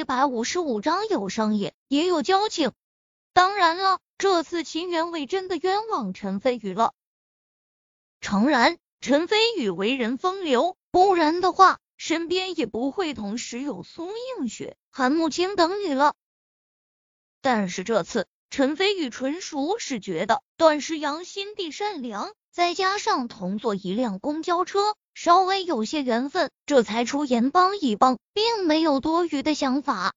一百五十五章有商业也有交情。当然了，这次秦元伟真的冤枉陈飞宇了。诚然，陈飞宇为人风流，不然的话，身边也不会同时有苏映雪、韩慕清等女了。但是这次，陈飞宇纯属是觉得段诗阳心地善良，再加上同坐一辆公交车。稍微有些缘分，这才出言帮一帮，并没有多余的想法。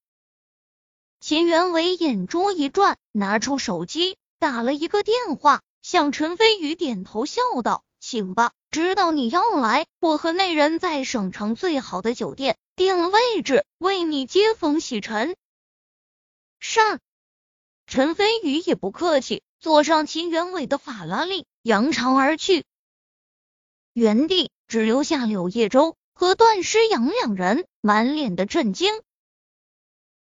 秦元伟眼珠一转，拿出手机打了一个电话，向陈飞宇点头笑道：“请吧，知道你要来，我和那人在省城最好的酒店订了位置，为你接风洗尘。”是。陈飞宇也不客气，坐上秦元伟的法拉利，扬长而去。原地。只留下柳叶舟和段诗阳两人，满脸的震惊。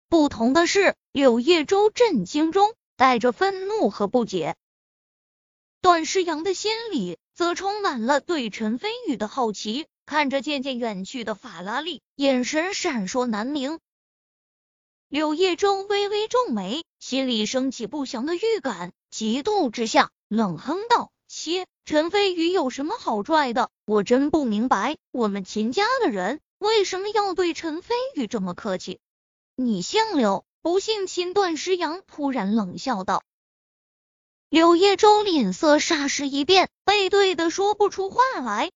不同的是，柳叶舟震惊中带着愤怒和不解，段诗阳的心里则充满了对陈飞宇的好奇。看着渐渐远去的法拉利，眼神闪烁难明。柳叶舟微微皱眉，心里升起不祥的预感，嫉妒之下冷哼道。切，陈飞宇有什么好拽的？我真不明白，我们秦家的人为什么要对陈飞宇这么客气？你姓柳，不姓秦？段诗阳突然冷笑道。柳叶舟脸色霎时一变，背对的说不出话来。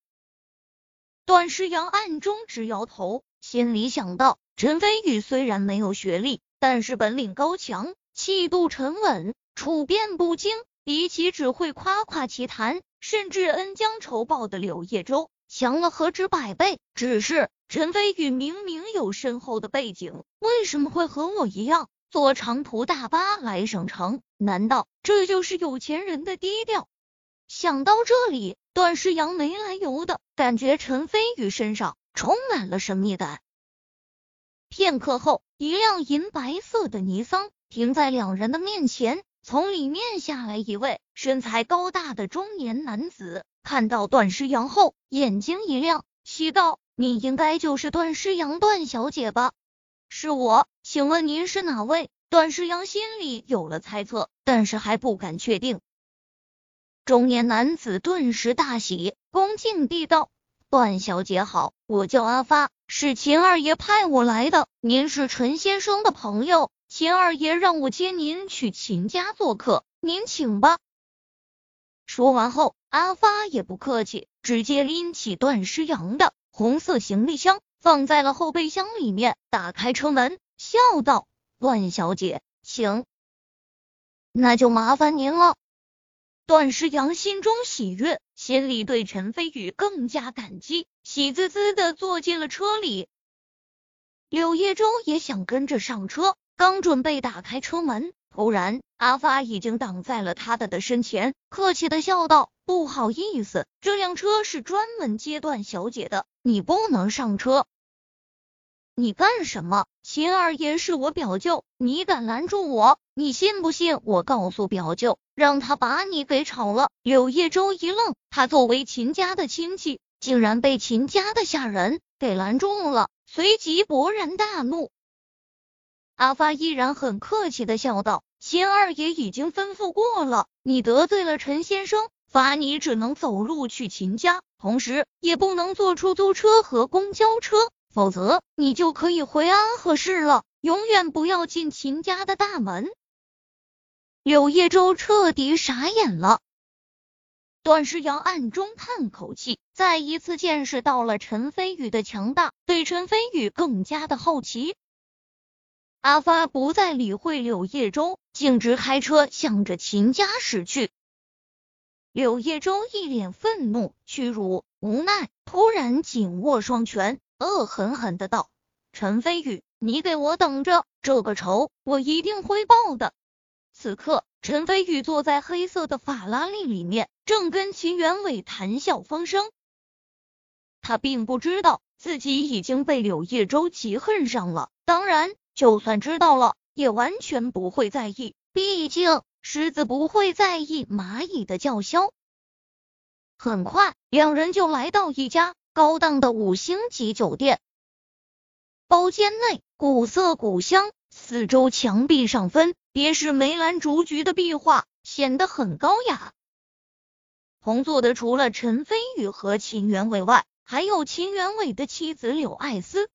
段诗阳暗中直摇头，心里想到：陈飞宇虽然没有学历，但是本领高强，气度沉稳，处变不惊。比起只会夸夸其谈，甚至恩将仇报的柳叶舟，强了何止百倍。只是陈飞宇明明有深厚的背景，为什么会和我一样坐长途大巴来省城？难道这就是有钱人的低调？想到这里，段诗阳没来由的感觉陈飞宇身上充满了神秘感。片刻后，一辆银白色的尼桑停在两人的面前。从里面下来一位身材高大的中年男子，看到段诗阳后，眼睛一亮，喜道：“你应该就是段诗阳段小姐吧？”“是我，请问您是哪位？”段诗阳心里有了猜测，但是还不敢确定。中年男子顿时大喜，恭敬地道：“段小姐好，我叫阿发，是秦二爷派我来的。您是陈先生的朋友。”秦二爷让我接您去秦家做客，您请吧。说完后，阿发也不客气，直接拎起段诗阳的红色行李箱，放在了后备箱里面，打开车门，笑道：“段小姐，请。”那就麻烦您了。段诗阳心中喜悦，心里对陈飞宇更加感激，喜滋滋的坐进了车里。柳叶舟也想跟着上车。刚准备打开车门，突然阿发已经挡在了他的的身前，客气的笑道：“不好意思，这辆车是专门接段小姐的，你不能上车。”你干什么？秦二爷是我表舅，你敢拦住我？你信不信我告诉表舅，让他把你给炒了？柳叶舟一愣，他作为秦家的亲戚，竟然被秦家的下人给拦住了，随即勃然大怒。阿发依然很客气的笑道：“秦二爷已经吩咐过了，你得罪了陈先生，罚你只能走路去秦家，同时也不能坐出租车和公交车，否则你就可以回安和市了，永远不要进秦家的大门。”柳叶舟彻底傻眼了。段诗阳暗中叹口气，再一次见识到了陈飞宇的强大，对陈飞宇更加的好奇。阿发不再理会柳叶舟，径直开车向着秦家驶去。柳叶舟一脸愤怒、屈辱、无奈，突然紧握双拳，恶狠狠的道：“陈飞宇，你给我等着，这个仇我一定会报的！”此刻，陈飞宇坐在黑色的法拉利里面，正跟秦元伟谈笑风生。他并不知道自己已经被柳叶舟嫉恨上了，当然。就算知道了，也完全不会在意。毕竟狮子不会在意蚂蚁的叫嚣。很快，两人就来到一家高档的五星级酒店。包间内古色古香。四周墙壁上分别是梅兰竹菊的壁画，显得很高雅。同坐的除了陈飞宇和秦元伟外，还有秦元伟的妻子柳爱思。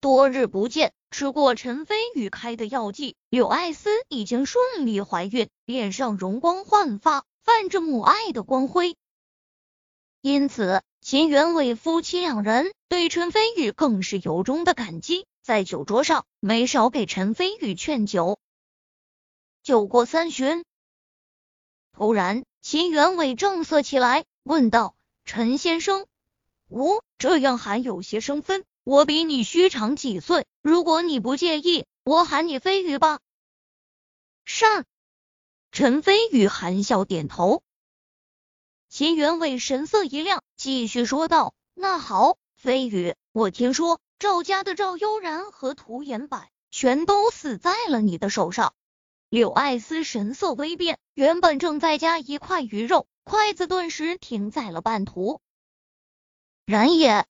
多日不见，吃过陈飞宇开的药剂，柳爱思已经顺利怀孕，脸上容光焕发，泛着母爱的光辉。因此，秦元伟夫妻两人对陈飞宇更是由衷的感激。在酒桌上，没少给陈飞宇劝酒。酒过三巡，突然，秦元伟正色起来，问道：“陈先生，我这样还有些生分。我比你虚长几岁，如果你不介意，我喊你飞宇吧。”善。陈飞宇含笑点头。秦元伟神色一亮，继续说道：“那好，飞宇，我听说。”赵家的赵悠然和涂延柏全都死在了你的手上。柳爱思神色微变，原本正在夹一块鱼肉，筷子顿时停在了半途。然也，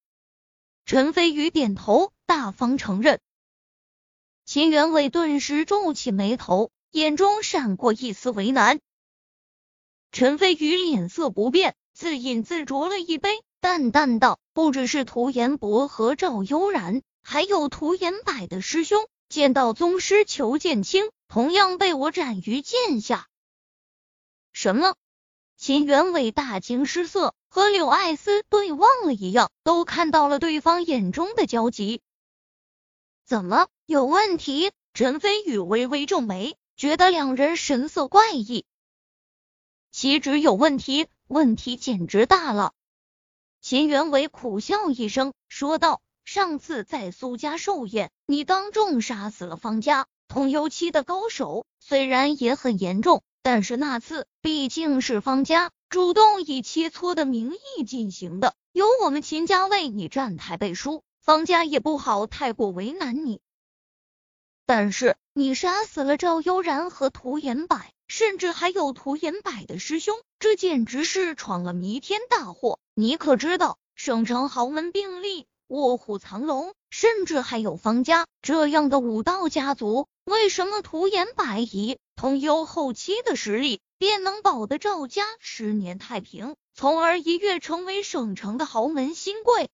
陈飞宇点头，大方承认。秦元伟顿时皱起眉头，眼中闪过一丝为难。陈飞宇脸色不变，自饮自酌了一杯。淡淡道：“不只是涂延博和赵悠然，还有涂延柏的师兄剑道宗师裘剑清，同样被我斩于剑下。”什么？秦元伟大惊失色，和柳爱思对望了一样，都看到了对方眼中的焦急。怎么有问题？陈飞宇微微皱眉，觉得两人神色怪异。岂止有问题，问题简直大了。秦元伟苦笑一声，说道：“上次在苏家寿宴，你当众杀死了方家同油漆的高手，虽然也很严重，但是那次毕竟是方家主动以切磋的名义进行的，有我们秦家为你站台背书，方家也不好太过为难你。但是你杀死了赵悠然和涂延柏。”甚至还有涂延柏的师兄，这简直是闯了弥天大祸！你可知道，省城豪门并立，卧虎藏龙，甚至还有方家这样的武道家族，为什么涂延柏以通幽后期的实力，便能保得赵家十年太平，从而一跃成为省城的豪门新贵？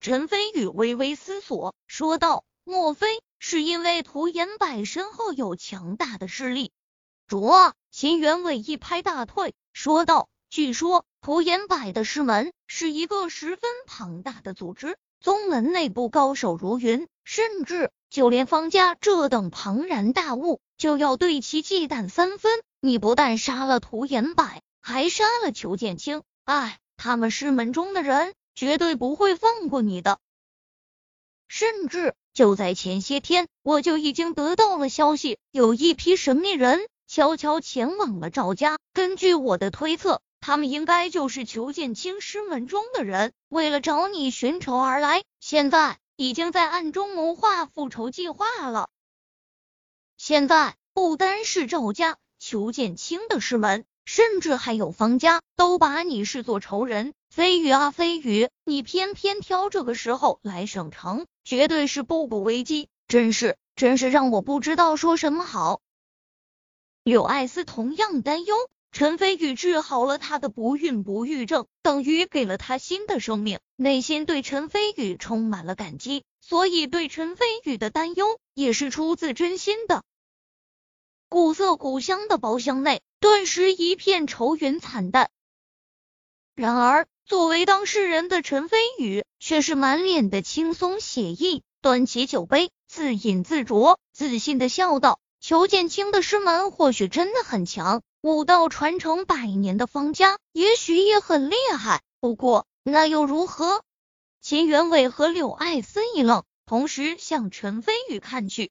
陈飞宇微微思索，说道：“莫非是因为涂延柏身后有强大的势力？”卓秦元伟一拍大腿，说道：“据说涂延柏的师门是一个十分庞大的组织，宗门内部高手如云，甚至就连方家这等庞然大物，就要对其忌惮三分。你不但杀了涂延柏，还杀了裘剑清，哎，他们师门中的人绝对不会放过你的。甚至就在前些天，我就已经得到了消息，有一批神秘人。”悄悄前往了赵家。根据我的推测，他们应该就是裘剑清师门中的人，为了找你寻仇而来。现在已经在暗中谋划复仇计划了。现在不单是赵家、裘剑清的师门，甚至还有方家，都把你视作仇人。飞宇啊，飞宇，你偏偏挑这个时候来省城，绝对是步步危机，真是，真是让我不知道说什么好。柳爱思同样担忧，陈飞宇治好了他的不孕不育症，等于给了他新的生命，内心对陈飞宇充满了感激，所以对陈飞宇的担忧也是出自真心的。古色古香的包厢内，顿时一片愁云惨淡。然而，作为当事人的陈飞宇却是满脸的轻松写意，端起酒杯，自饮自酌，自信的笑道。裘剑清的师门或许真的很强，武道传承百年的方家也许也很厉害。不过那又如何？秦元伟和柳爱森一愣，同时向陈飞宇看去。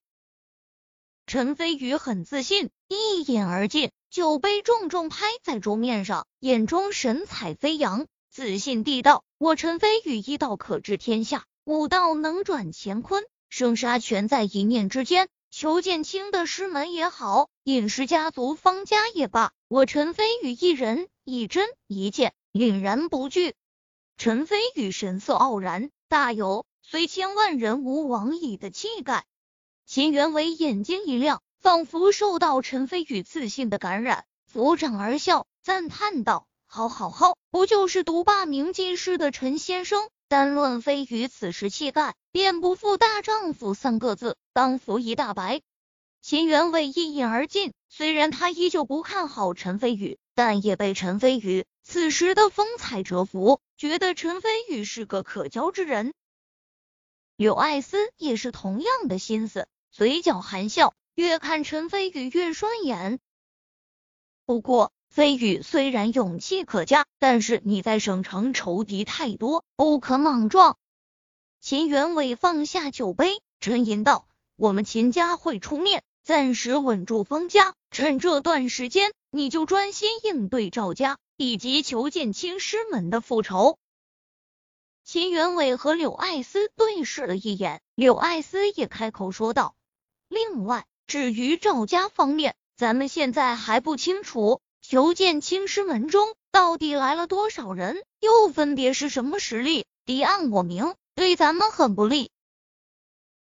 陈飞宇很自信，一饮而尽，酒杯重重拍在桌面上，眼中神采飞扬，自信地道：“我陈飞宇一道可治天下，武道能转乾坤，生杀全在一念之间。”裘剑清的师门也好，尹氏家族方家也罢，我陈飞宇一人一针一剑，凛然不惧。陈飞宇神色傲然，大有虽千万人无往矣的气概。秦元伟眼睛一亮，仿佛受到陈飞宇自信的感染，抚掌而笑，赞叹道：“好好好，不就是独霸名记室的陈先生？单论飞宇此时气概，便不负大丈夫三个字，当服一大白。”秦元伟一饮而尽，虽然他依旧不看好陈飞宇，但也被陈飞宇此时的风采折服，觉得陈飞宇是个可交之人。柳艾斯也是同样的心思，嘴角含笑，越看陈飞宇越顺眼。不过，飞宇虽然勇气可嘉，但是你在省城仇敌太多，不可莽撞。秦元伟放下酒杯，沉吟道：“我们秦家会出面。”暂时稳住方家，趁这段时间，你就专心应对赵家以及裘剑青师门的复仇。秦元伟和柳艾斯对视了一眼，柳艾斯也开口说道：“另外，至于赵家方面，咱们现在还不清楚，裘剑青师门中到底来了多少人，又分别是什么实力，敌暗我明，对咱们很不利。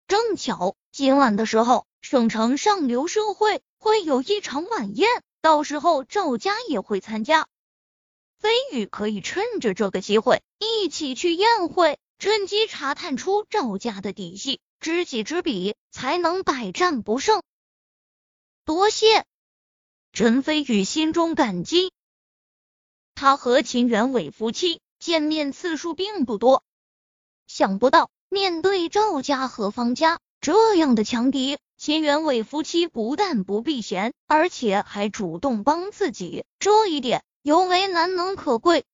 正巧今晚的时候。”省城上流社会会有一场晚宴，到时候赵家也会参加。飞宇可以趁着这个机会一起去宴会，趁机查探出赵家的底细，知己知彼，才能百战不胜。多谢陈飞宇心中感激。他和秦元伟夫妻见面次数并不多，想不到面对赵家和方家这样的强敌。秦元伟夫妻不但不避嫌，而且还主动帮自己，这一点尤为难能可贵。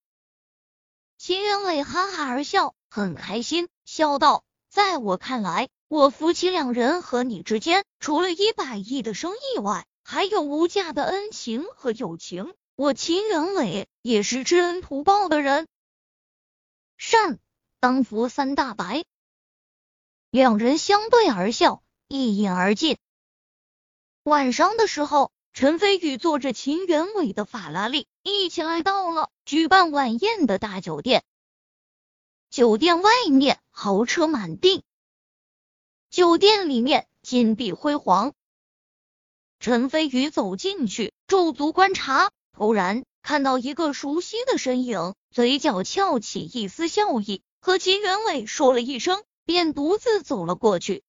秦元伟哈哈而笑，很开心，笑道：“在我看来，我夫妻两人和你之间，除了一百亿的生意外，还有无价的恩情和友情。我秦元伟也是知恩图报的人。”善，当服三大白。两人相对而笑。一饮而尽。晚上的时候，陈飞宇坐着秦元伟的法拉利，一起来到了举办晚宴的大酒店。酒店外面豪车满地，酒店里面金碧辉煌。陈飞宇走进去，驻足观察，突然看到一个熟悉的身影，嘴角翘起一丝笑意，和秦元伟说了一声，便独自走了过去。